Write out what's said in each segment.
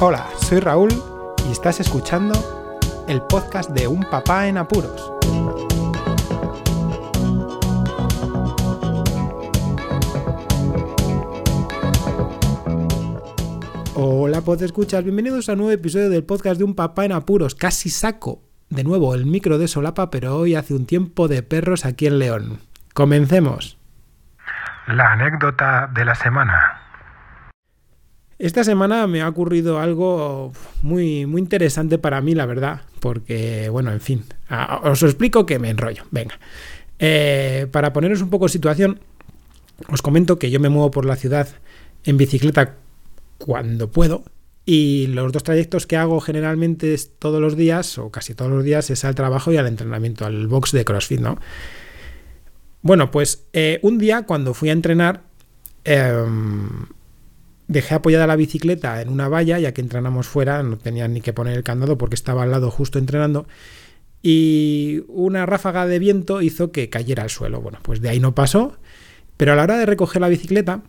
Hola, soy Raúl y estás escuchando el podcast de Un Papá en Apuros. Hola, pod escuchas, bienvenidos a un nuevo episodio del podcast de Un Papá en Apuros. Casi saco de nuevo el micro de solapa, pero hoy hace un tiempo de perros aquí en León. Comencemos. La anécdota de la semana. Esta semana me ha ocurrido algo muy, muy interesante para mí, la verdad, porque, bueno, en fin, os explico que me enrollo. Venga, eh, para poneros un poco en situación, os comento que yo me muevo por la ciudad en bicicleta cuando puedo y los dos trayectos que hago generalmente todos los días, o casi todos los días, es al trabajo y al entrenamiento, al box de CrossFit, ¿no? Bueno, pues eh, un día cuando fui a entrenar, em, dejé apoyada la bicicleta en una valla, ya que entrenamos fuera, no tenía ni que poner el candado porque estaba al lado justo entrenando, y una ráfaga de viento hizo que cayera al suelo. Bueno, pues de ahí no pasó, pero a la hora de recoger la bicicleta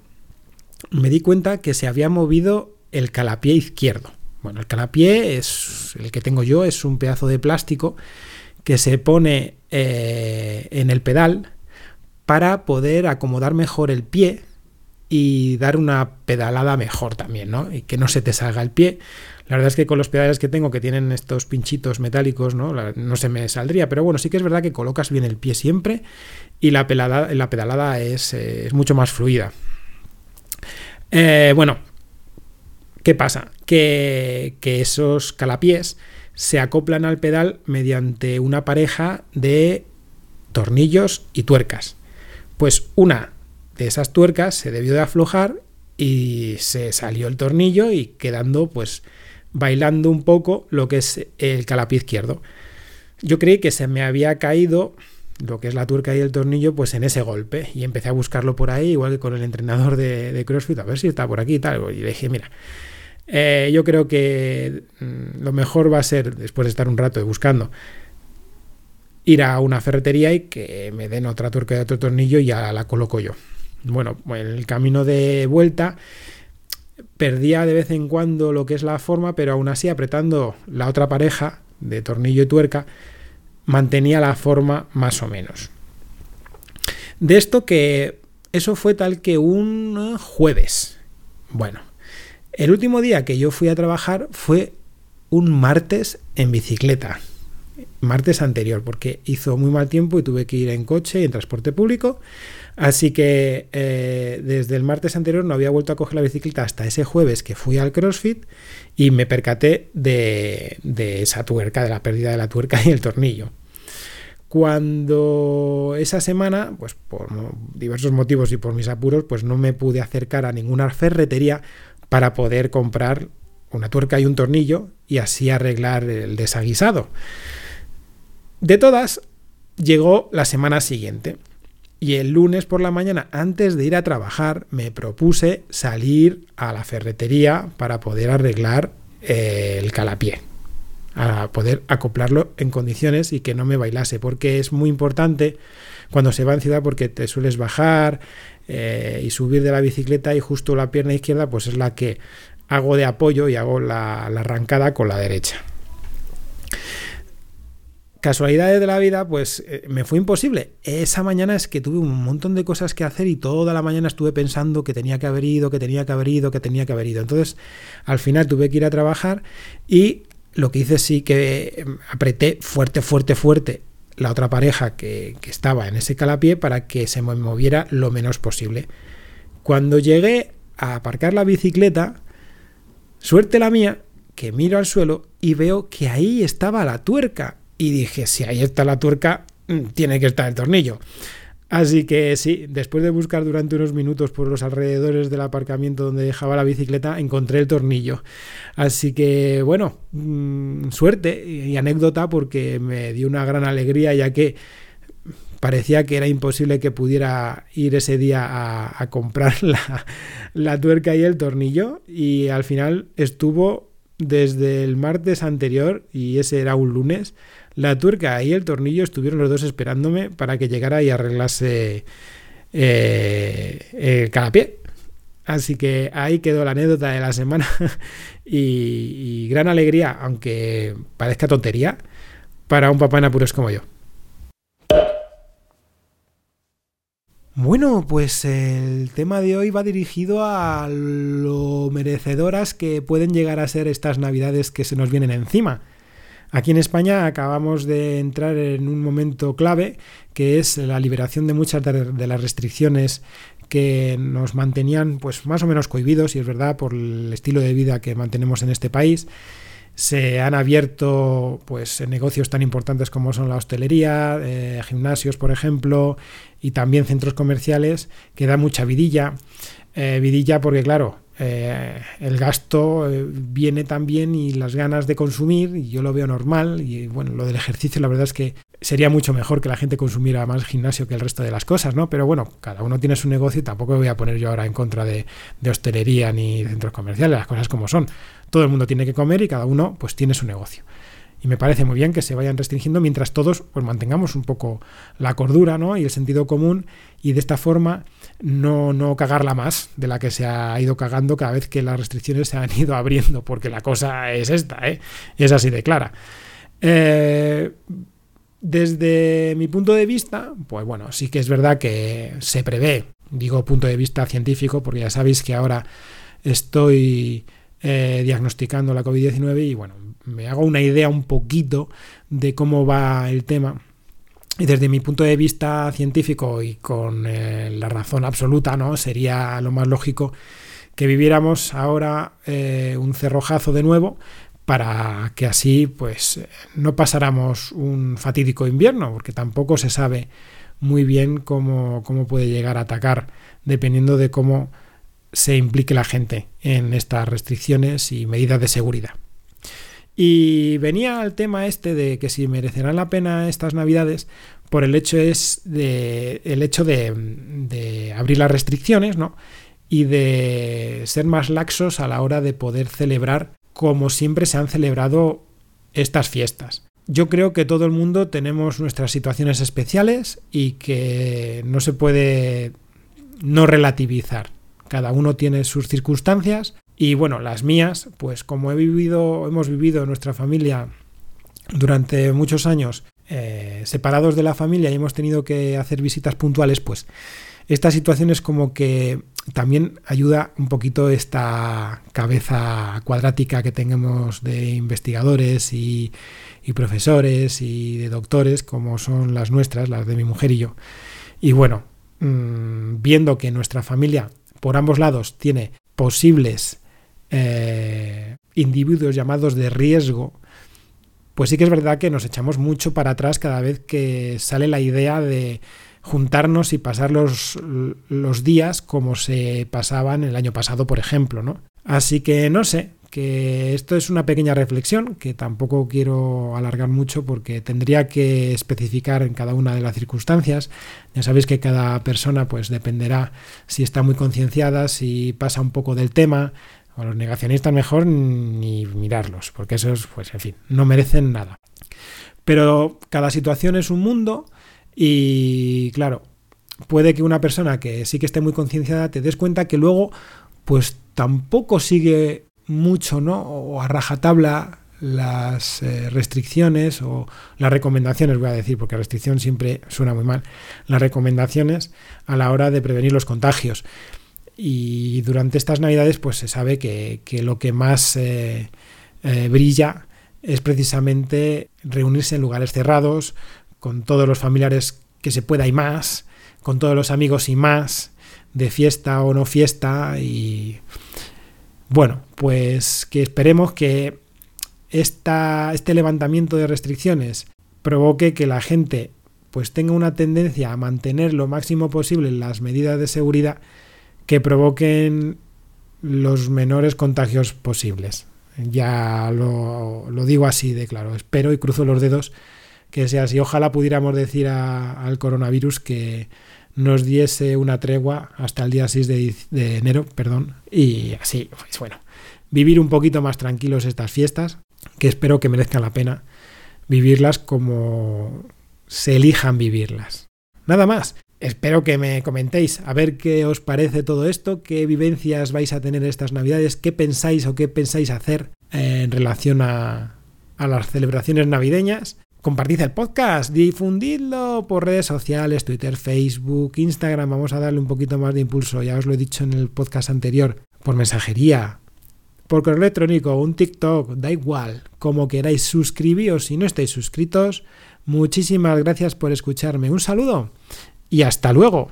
me di cuenta que se había movido el calapié izquierdo. Bueno, el calapié es el que tengo yo, es un pedazo de plástico que se pone eh, en el pedal para poder acomodar mejor el pie y dar una pedalada mejor también, ¿no? Y que no se te salga el pie. La verdad es que con los pedales que tengo que tienen estos pinchitos metálicos, ¿no? no se me saldría, pero bueno, sí que es verdad que colocas bien el pie siempre y la, pelada, la pedalada es, eh, es, mucho más fluida. Eh, bueno, ¿qué pasa? Que, que esos calapiés se acoplan al pedal mediante una pareja de tornillos y tuercas. Pues una de esas tuercas se debió de aflojar y se salió el tornillo y quedando pues bailando un poco lo que es el calapié izquierdo. Yo creí que se me había caído lo que es la tuerca y el tornillo pues en ese golpe y empecé a buscarlo por ahí igual que con el entrenador de, CrossFit a ver si está por aquí y tal y dije mira eh, yo creo que mm, lo mejor va a ser después de estar un rato buscando ir a una ferretería y que me den otra tuerca y otro tornillo y ya la coloco yo bueno, en el camino de vuelta perdía de vez en cuando lo que es la forma, pero aún así apretando la otra pareja de tornillo y tuerca mantenía la forma más o menos. De esto que eso fue tal que un jueves. Bueno, el último día que yo fui a trabajar fue un martes en bicicleta. Martes anterior, porque hizo muy mal tiempo y tuve que ir en coche y en transporte público. Así que eh, desde el martes anterior no había vuelto a coger la bicicleta hasta ese jueves que fui al CrossFit y me percaté de, esa tuerca, de la pérdida de la tuerca y el tornillo. Cuando esa semana, pues por diversos motivos y por mis apuros, pues no me pude acercar a ninguna ferretería para poder comprar una tuerca y un tornillo y así arreglar el desaguisado. De todas, llegó la semana siguiente. Y el lunes por la mañana, antes de ir a trabajar, me propuse salir a la ferretería para poder arreglar eh, el calapié, a poder acoplarlo en condiciones y que no me bailase, porque es muy importante cuando se va en ciudad porque te sueles bajar eh, y subir de la bicicleta y justo la pierna izquierda pues es la que hago de apoyo y hago la arrancada con la derecha casualidades de la vida, pues eh, me fue imposible. Esa mañana es que tuve un montón de cosas que hacer y toda la mañana estuve pensando que tenía que haber ido, que tenía que haber ido, que tenía que haber ido. Entonces, al final tuve que ir a trabajar y lo que hice sí que em, apreté fuerte, fuerte, fuerte la otra pareja que, que estaba en ese calapié para que se me moviera lo menos posible. Cuando llegué a aparcar la bicicleta, suerte la mía, que miro al suelo y veo que ahí estaba la tuerca y dije, si ahí está la tuerca, mm, tiene que estar el tornillo. Así que sí, después de buscar durante unos minutos por los alrededores del aparcamiento donde dejaba la bicicleta, encontré el tornillo. Así que bueno, mm, suerte y anécdota porque me dio una gran alegría ya que parecía que era imposible que pudiera ir ese día a, comprar la, la tuerca y el tornillo y al final estuvo desde el martes anterior y ese era un lunes la tuerca y el tornillo estuvieron los dos esperándome para que llegara y arreglase eh, el calapié. Así que ahí quedó la anécdota de la semana y, gran alegría, aunque parezca tontería, para un papá en apuros como yo. Bueno, pues el tema de hoy va dirigido a lo merecedoras que pueden llegar a ser estas navidades que se nos vienen encima. Aquí en España acabamos de entrar en un momento clave que es la liberación de muchas de las restricciones que nos mantenían pues más o menos cohibidos, y es verdad, por el estilo de vida que mantenemos en este país. Se han abierto pues negocios tan importantes como son la hostelería, eh, gimnasios, por ejemplo, y también centros comerciales que dan mucha vidilla. Eh, vidilla porque, claro, eh, el gasto eh, viene también y las ganas de consumir, y yo lo veo normal, y bueno, lo del ejercicio la verdad es que sería mucho mejor que la gente consumiera más gimnasio que el resto de las cosas, ¿no? Pero bueno, cada uno tiene su negocio y tampoco voy a poner yo ahora en contra de, de hostelería ni centros comerciales, las cosas como son. Todo el mundo tiene que comer y cada uno pues tiene su negocio. Y me parece muy bien que se vayan restringiendo mientras todos pues mantengamos un poco la cordura ¿no? y el sentido común y de esta forma no, no cagarla más de la que se ha ido cagando cada vez que las restricciones se han ido abriendo, porque la cosa es esta, ¿eh? es así de clara. Eh, desde mi punto de vista, pues bueno, sí que es verdad que se prevé, digo punto de vista científico, porque ya sabéis que ahora estoy eh, diagnosticando la COVID-19 y bueno, me hago una idea un poquito de cómo va el tema. Y desde mi punto de vista científico y con eh, la razón absoluta, ¿no? Sería lo más lógico que viviéramos ahora eh, un cerrojazo de nuevo para que así pues no pasáramos un fatídico invierno, porque tampoco se sabe muy bien cómo, cómo puede llegar a atacar, dependiendo de cómo se implique la gente en estas restricciones y medidas de seguridad. Y venía al tema este de que si merecerán la pena estas navidades por el hecho es de el hecho de, abrir las restricciones, ¿no? Y de ser más laxos a la hora de poder celebrar como siempre se han celebrado estas fiestas. Yo creo que todo el mundo tenemos nuestras situaciones especiales y que no se puede no relativizar. Cada uno tiene sus circunstancias y bueno, las mías, pues como he vivido, hemos vivido nuestra familia durante muchos años eh, separados de la familia y hemos tenido que hacer visitas puntuales, pues esta situación es como que también ayuda un poquito esta cabeza cuadrática que tenemos de investigadores y, profesores y de doctores, como son las nuestras, las de mi mujer y yo. Y bueno, mm, viendo que nuestra familia por ambos lados tiene posibles eh, individuos llamados de riesgo, pues sí que es verdad que nos echamos mucho para atrás cada vez que sale la idea de juntarnos y pasar los, los días como se pasaban el año pasado, por ejemplo, ¿no? Así que no sé, que esto es una pequeña reflexión que tampoco quiero alargar mucho porque tendría que especificar en cada una de las circunstancias. Ya sabéis que cada persona pues dependerá si está muy concienciada, si pasa un poco del tema, a los negacionistas mejor ni mirarlos, porque esos, pues en fin, no merecen nada. Pero cada situación es un mundo y claro, puede que una persona que sí que esté muy concienciada te des cuenta que luego pues tampoco sigue mucho, ¿no? O a rajatabla las eh, restricciones o las recomendaciones, voy a decir, porque restricción siempre suena muy mal, las recomendaciones a la hora de prevenir los contagios. Y durante estas navidades pues se sabe que, lo que más eh, eh, brilla es precisamente reunirse en lugares cerrados, con todos los familiares que se pueda y más, con todos los amigos y más, de fiesta o no fiesta. Y bueno, pues que esperemos que esta, este levantamiento de restricciones provoque que la gente pues tenga una tendencia a mantener lo máximo posible las medidas de seguridad que provoquen los menores contagios posibles. Ya lo, digo así de claro. Espero y cruzo los dedos que sea así. Ojalá pudiéramos decir al coronavirus que nos diese una tregua hasta el día 6 de, de, enero, perdón, y así, pues bueno, vivir un poquito más tranquilos estas fiestas, que espero que merezcan la pena vivirlas como se elijan vivirlas. Nada más. espero que me comentéis a ver qué os parece todo esto, qué vivencias vais a tener estas navidades, qué pensáis o qué pensáis hacer en relación a, a las celebraciones navideñas. Compartid el podcast, difundidlo por redes sociales, Twitter, Facebook, Instagram. Vamos a darle un poquito más de impulso, ya os lo he dicho en el podcast anterior, por mensajería, por correo electrónico, un TikTok, da igual, como queráis, suscribíos si no estáis suscritos. Muchísimas gracias por escucharme. Un saludo y hasta luego.